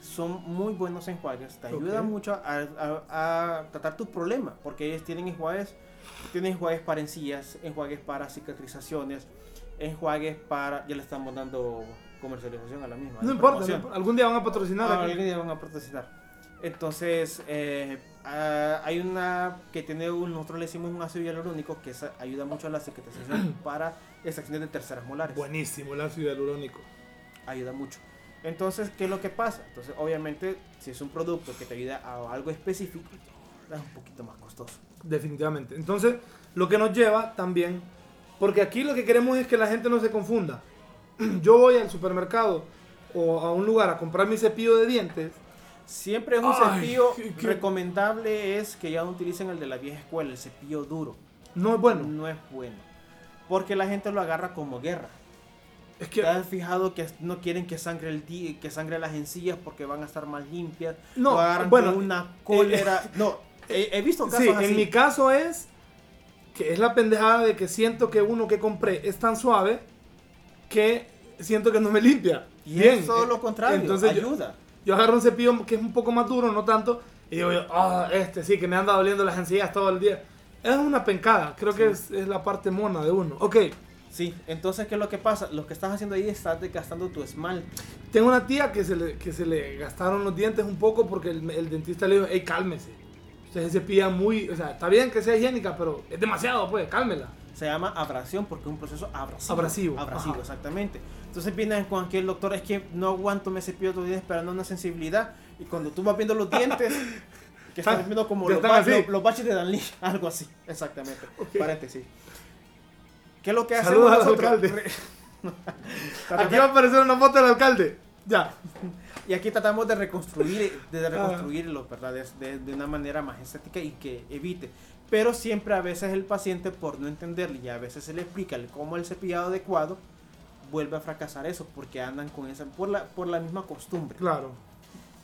son muy buenos enjuagues. Te ayudan Ok. mucho a, a- a tratar tus problemas, porque ellos tienen enjuagues, tienen enjuagues para encías, enjuagues para cicatrizaciones, enjuagues para... Ya le estamos dando comercialización a la misma. No importa, no algún día van a patrocinar. Ah, algún día van a patrocinar. Entonces, eh, ah, hay una que tiene un, nosotros le decimos un ácido hialurónico que ayuda mucho a la cicatrización (clears throat) para extracciones de terceras molares. Buenísimo el ácido hialurónico. Ayuda mucho. Entonces, ¿qué es lo que pasa? Entonces, obviamente, si es un producto que te ayuda a algo específico, es un poquito más costoso. Definitivamente. Entonces, lo que nos lleva también, porque aquí lo que queremos es que la gente no se confunda. (clears throat) Yo voy al supermercado o a un lugar a comprar mi cepillo de dientes. Siempre es un Ay, cepillo qué- qué- recomendable es que ya no utilicen el de la vieja escuela, el cepillo duro. No es bueno. No es bueno. Porque la gente lo agarra como guerra. Es que ¿Te has fijado que no quieren que sangre el di- que sangre las encías porque van a estar más limpias? No, lo agarran bueno, con una cólera. (laughs) no, he, he visto casos sí, así. en mi caso es que es la pendejada de que siento que uno que compré es tan suave que siento que no me limpia. y Bien. es todo lo contrario, Entonces yo- ayuda. Yo agarro un cepillo que es un poco más duro, no tanto, y digo, yo, ah, este sí, que me anda doliendo las encías todo el día. Es una pencada, creo que es, es la parte mona de uno. Ok, Sí, entonces, ¿qué es lo que pasa? Lo que estás haciendo ahí estás desgastando tu esmalte. tengo una tía que se le, que se le gastaron los dientes un poco porque el, el dentista le dijo, hey, cálmese. Usted se cepilla muy, o sea, está bien que sea higiénica, pero es demasiado, pues, cálmela. Se llama abrasión porque es un proceso abrasivo. Abrasivo, Abrasivo, ajá. exactamente. Entonces viene con aquel doctor, es que no aguanto, me cepillo todos los días esperando una sensibilidad. Y cuando tú vas viendo los dientes, que estás Ah, (laughs) viendo como los, están ba- los- los baches de Danlí, (laughs) algo así, exactamente. Ok. Paréntesis. ¿Qué es lo que hacemos Saludos al alcalde. (laughs) Aquí va a aparecer una foto del alcalde. Ya. Y aquí tratamos de reconstruir, Ah. de reconstruirlo, ¿verdad? De, de- una manera más estética y que evite. Pero siempre a veces el paciente, por no entenderle y a veces se le explica el cómo el cepillado adecuado, vuelve a fracasar eso, porque andan con esa, por la, por la misma costumbre. Claro.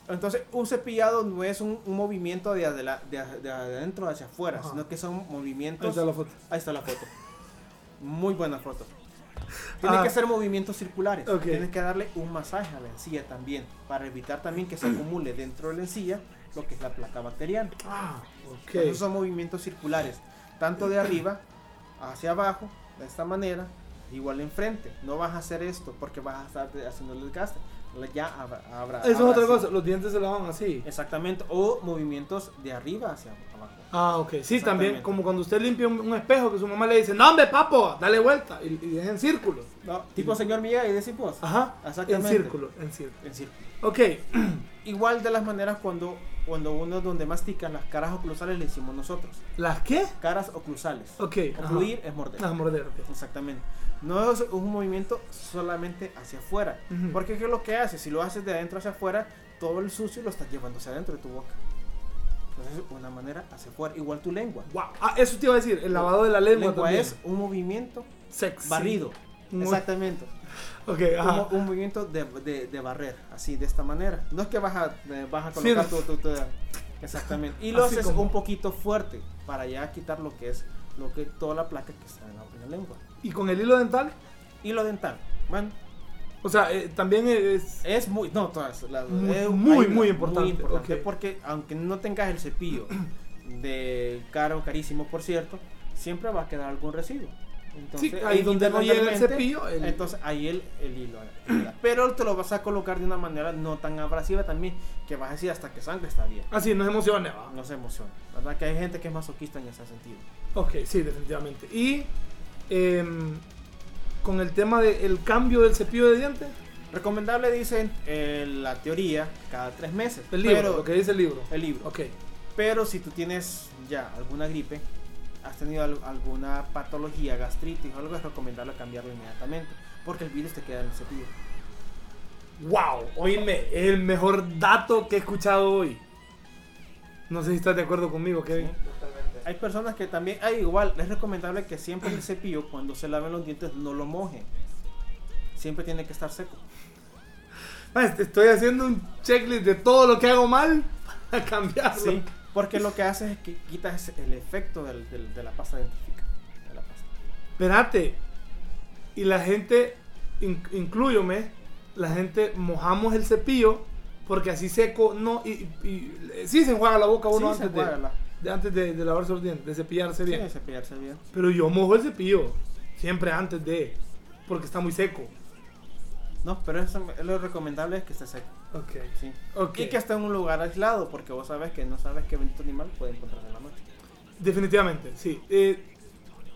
Entonces, un cepillado no es un, un movimiento de, adela- de, de adentro hacia afuera, Ajá. sino que son Ahí movimientos... está la foto. Ahí está la foto. Muy buena foto. Tiene Ah. que ser movimientos circulares. Tienes que darle un masaje a la encía también, para evitar también que se acumule dentro de la encía lo que es la placa bacteriana. Ah, Esos ok. son movimientos circulares, tanto de arriba hacia abajo, de esta manera, igual enfrente. No vas a hacer esto porque vas a estar haciendo el desgaste. Ya habrá. Eso es otra cosa. Los dientes se lavan así. Exactamente. O movimientos de arriba hacia abajo. Ah, ok. Sí, también como cuando usted limpia un, un espejo que su mamá le dice, no, hombre, papo, dale vuelta. Y, y es en círculo. No, tipo señor Miguel y decís vos. Ajá. Exactamente. En círculo, en círculo. En círculo. Ok. (clears throat) Igual de las maneras cuando, cuando uno donde mastican las caras oclusales le decimos nosotros. ¿Las qué? Caras oclusales. Ok. ajá. Ocluir es morder. Ah, morder, ok. Exactamente. No es un movimiento solamente hacia afuera. Porque ¿qué es lo que hace? Si lo haces de adentro hacia afuera, todo el sucio lo estás llevando hacia adentro de tu boca. Entonces, una manera hacia afuera. Igual tu lengua. Wow. Ah, eso te iba a decir. El lavado de la lengua, Lengua también. es un movimiento Sexy. barrido. Muy- Exactamente. Ok, Un, ajá. un movimiento de, de, de barrer, así, de esta manera. No es que vas a, eh, vas a colocar Sí. tu, tu- tu- Exactamente. Y lo haces como- un poquito fuerte para ya quitar lo que es lo que toda la placa que está en la, en la lengua. ¿Y con el hilo dental? Hilo dental. Bueno, O sea, eh, también es... es muy. No, todas. las- Muy, es- muy, hay una- muy importante. Porque aunque no tengas el cepillo (clears throat) de caro, carísimo, por cierto, siempre va a quedar algún residuo. Sí, ahí donde no llega el cepillo, el- Entonces ahí el, el hilo. Pero te lo vas a colocar de una manera no tan abrasiva también, que vas a decir hasta que sangre está bien. Así, no es emociones, va. No se emociona. ¿Verdad? Que hay gente que es masoquista en ese sentido. Ok, sí, definitivamente. Y em, con el tema del cambio del cepillo de dientes, Recomendable, dicen eh, la teoría, cada tres meses. el libro, pero, lo que dice el libro. El libro. Ok. Pero si tú tienes ya alguna gripe, has tenido al- alguna patología, gastritis o algo, es recomendable cambiarlo inmediatamente. Porque el virus te queda en el cepillo. Wow, oíme, es el mejor dato que he escuchado hoy. No sé si estás de acuerdo conmigo, Kevin. Totalmente. Hay personas que también, ah, igual, es recomendable que siempre el cepillo, cuando se laven los dientes, no lo mojen. Siempre tiene que estar seco. Ah, Estoy haciendo un checklist de todo lo que hago mal (laughs) para cambiarlo. Sí, porque lo que hace es que quitas el efecto del- del- de la pasta dentífica. De la pasta. Espérate. Y la gente, in- incluyome, la gente mojamos el cepillo porque así seco no. Y, y- y- sí se enjuaga la boca uno Sí, antes, de, enjuaga la- de- antes de, de lavarse los dientes, de cepillarse Sí, bien. cepillarse bien. Pero yo mojo el cepillo siempre antes de. Porque está muy seco. No, pero eso, lo recomendable es que esté seco. Ok. Sí. Ok. Y que esté en un lugar aislado, porque vos sabes que no sabes qué bendito animal puede encontrarse en la noche. Definitivamente, sí. Eh,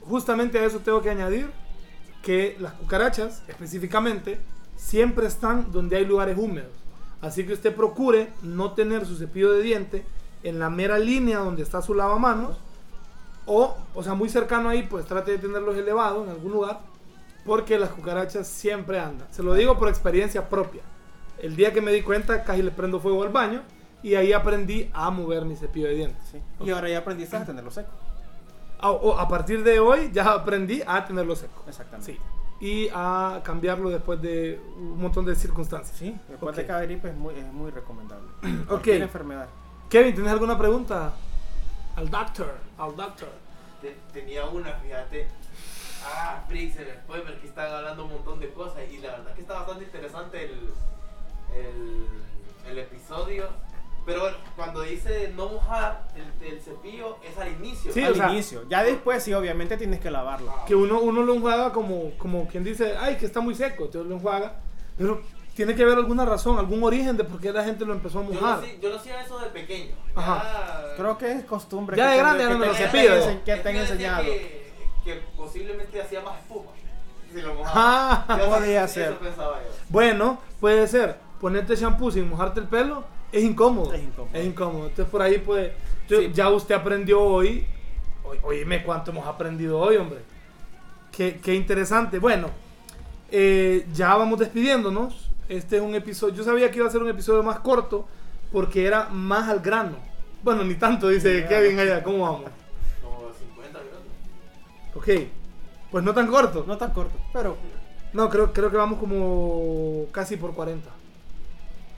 justamente a eso tengo que añadir que las cucarachas, específicamente, siempre están donde hay lugares húmedos. Así que usted procure no tener su cepillo de diente en la mera línea donde está su lavamanos. O, o sea, muy cercano ahí, pues trate de tenerlos elevados en algún lugar. Porque las cucarachas siempre andan. Se lo digo por experiencia propia. El día que me di cuenta, casi le prendo fuego al baño. Y ahí aprendí a mover mi cepillo de dientes. Sí. Y ahora ya aprendiste a tenerlo seco. A, o- a partir de hoy ya aprendí a tenerlo seco. Exactamente. Sí. Y a cambiarlo después de un montón de circunstancias. Sí, después Ok. de cada gripe es muy, es muy recomendable. (clears throat) Ok. Cualquier enfermedad. Kevin, ¿tienes alguna pregunta? Al doctor, al doctor. Te- tenía una, fíjate. Ah, Frick, se me fue porque están hablando un montón de cosas y la verdad que está bastante interesante el, el, el episodio. Pero bueno, cuando dice no mojar el, el cepillo es al inicio. Sí, Al o sea- inicio. Ya después sí, obviamente tienes que lavarlo. Que uno, uno lo enjuaga como, como quien dice, ay, que está muy seco, entonces lo enjuaga. Pero tiene que haber alguna razón, algún origen de por qué la gente lo empezó a Yo mojar. lo, hacía- yo lo hacía eso de pequeño. Ajá. Ya- Creo que es costumbre. Ya que de grande ya no me lo cepillo. Que te han yo enseñado. Que, que posiblemente hacía más espuma. Si lo mojaba. Ah, Yo podía eso ser. pensaba yo. Bueno, puede ser. Ponerte shampoo sin mojarte el pelo es incómodo. Es incómodo. Es incómodo. Entonces por ahí Sí. Ya usted aprendió hoy. Oy- Oíme cuánto hemos aprendido hoy, hombre. Qué, qué interesante. Bueno, eh, ya vamos despidiéndonos. Este es un episodio. Yo sabía que iba a ser un episodio más corto porque era más al grano. Bueno, ni tanto, dice Ya. Kevin allá. ¿Cómo vamos? Como 50 minutos. Ok. Pues no tan corto. No tan corto, pero No, creo, creo que vamos como casi por 40.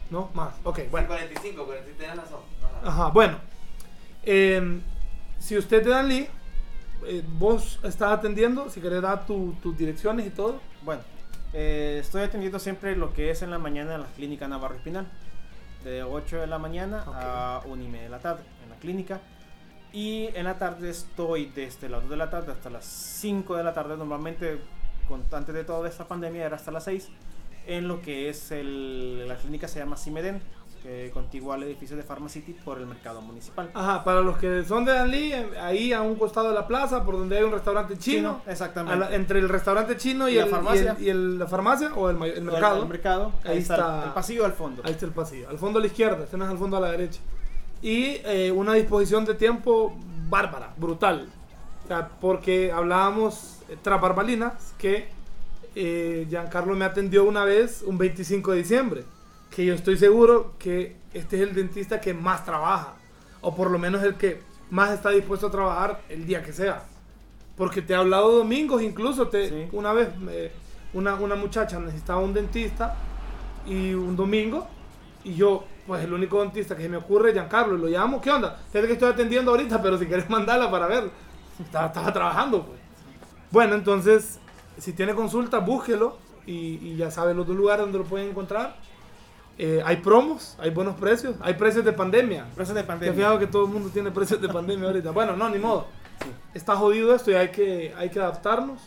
¿No? Más. Ok, Sí, bueno. 45, 45, tienes razón. Ajá. Ajá, bueno. Eh, si usted te dan Lee, eh, vos estás atendiendo, si querés dar tu- tus direcciones y todo. bueno, eh, estoy atendiendo siempre lo que es en la mañana en la clínica Navarro Espinal. De 8 de la mañana a 1 y media de la tarde en la clínica. Y en la tarde estoy desde las 2 de la tarde hasta las 5 de la tarde. Normalmente, con, antes de toda esta pandemia, era hasta las 6. En lo que es el, la clínica se llama Cimeden, que contigua al edificio de Pharmacity por el mercado municipal. Ajá, para los que son de Danlí, ahí a un costado de la plaza, por donde hay un restaurante chino. a exactamente. la- entre el restaurante chino y, Y la el, farmacia. y, el- y el- la farmacia o El- mercado. El, mercado. Ahí, Ahí está, está. el pasillo al fondo. Ahí está el pasillo. Al fondo a la izquierda, este no es al fondo a la derecha. Y eh, una disposición de tiempo bárbara, brutal. O sea, porque hablábamos eh, tras barbalinas que eh, Giancarlo me atendió una vez un 25 de diciembre. Que yo estoy seguro que este es el dentista que más trabaja. O por lo menos el que más está dispuesto a trabajar el día que sea. Porque te he hablado domingos incluso. Te, Sí. Una vez una, una muchacha necesitaba un dentista y un domingo y yo, pues el único dentista que se me ocurre es Giancarlo, y lo llamo, ¿qué onda? Fíjate que estoy atendiendo ahorita, pero si quieres (laughs) mandarla para ver, estaba, estaba trabajando, pues. Bueno, entonces, si tiene consulta, búsquelo y, y ya sabe los dos lugares donde lo pueden encontrar. Eh, hay promos, hay buenos precios, hay precios de pandemia. Precios de Te pandemia. has fijado que todo el mundo tiene precios de pandemia ahorita. Bueno, no, ni modo. Sí. Está jodido esto y hay que, hay que adaptarnos.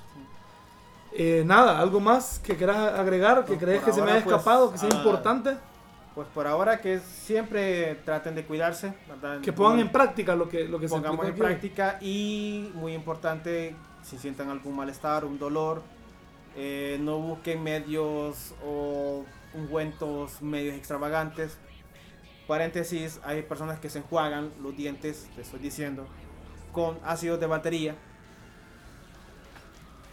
Eh, nada, algo más que quieras agregar, que No, crees que se me ahora, haya pues, escapado, que sea ah, importante, Pues por ahora que siempre traten de cuidarse, ¿verdad? que pongan en práctica lo que, lo que se pongamos en explicó aquí. práctica y muy importante, si sientan algún malestar, un dolor, eh, no busquen medios o ungüentos medios extravagantes. Paréntesis, hay personas que se enjuagan los dientes, te estoy diciendo, con ácidos de batería,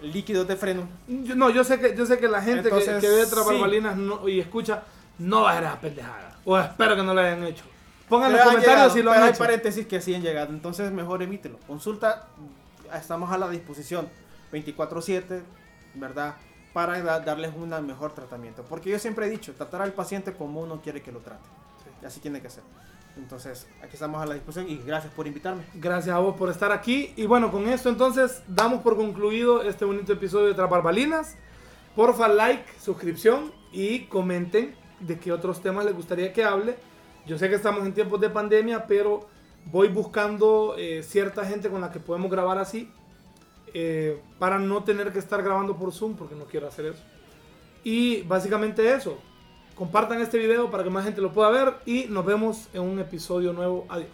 líquidos de freno. Yo- no, yo sé que, yo sé que la gente que- Entonces, que, ve tras sí. barbalinas no- y escucha no va a esa pendejada. O espero que no lo hayan hecho. Pongan en los comentarios llegado, si lo pero han hay hecho. paréntesis que sí han llegado, entonces mejor evítelo. Consulta, estamos a la disposición 24/7, ¿verdad? Para da- darles un mejor tratamiento. Porque yo siempre he dicho, tratar al paciente como uno quiere que lo trate. Y así tiene que ser. Entonces, aquí estamos a la disposición y gracias por invitarme. Gracias a vos por estar aquí. Y bueno, con esto entonces damos por concluido este bonito episodio de Tras Barbalinas. Porfa, like, suscripción y comenten de qué otros temas les gustaría que hable. Yo sé que estamos en tiempos de pandemia, pero voy buscando eh, cierta gente con la que podemos grabar así eh, para no tener que estar grabando por Zoom porque no quiero hacer eso. Y básicamente eso. Compartan este video para que más gente lo pueda ver y nos vemos en un episodio nuevo. Adiós.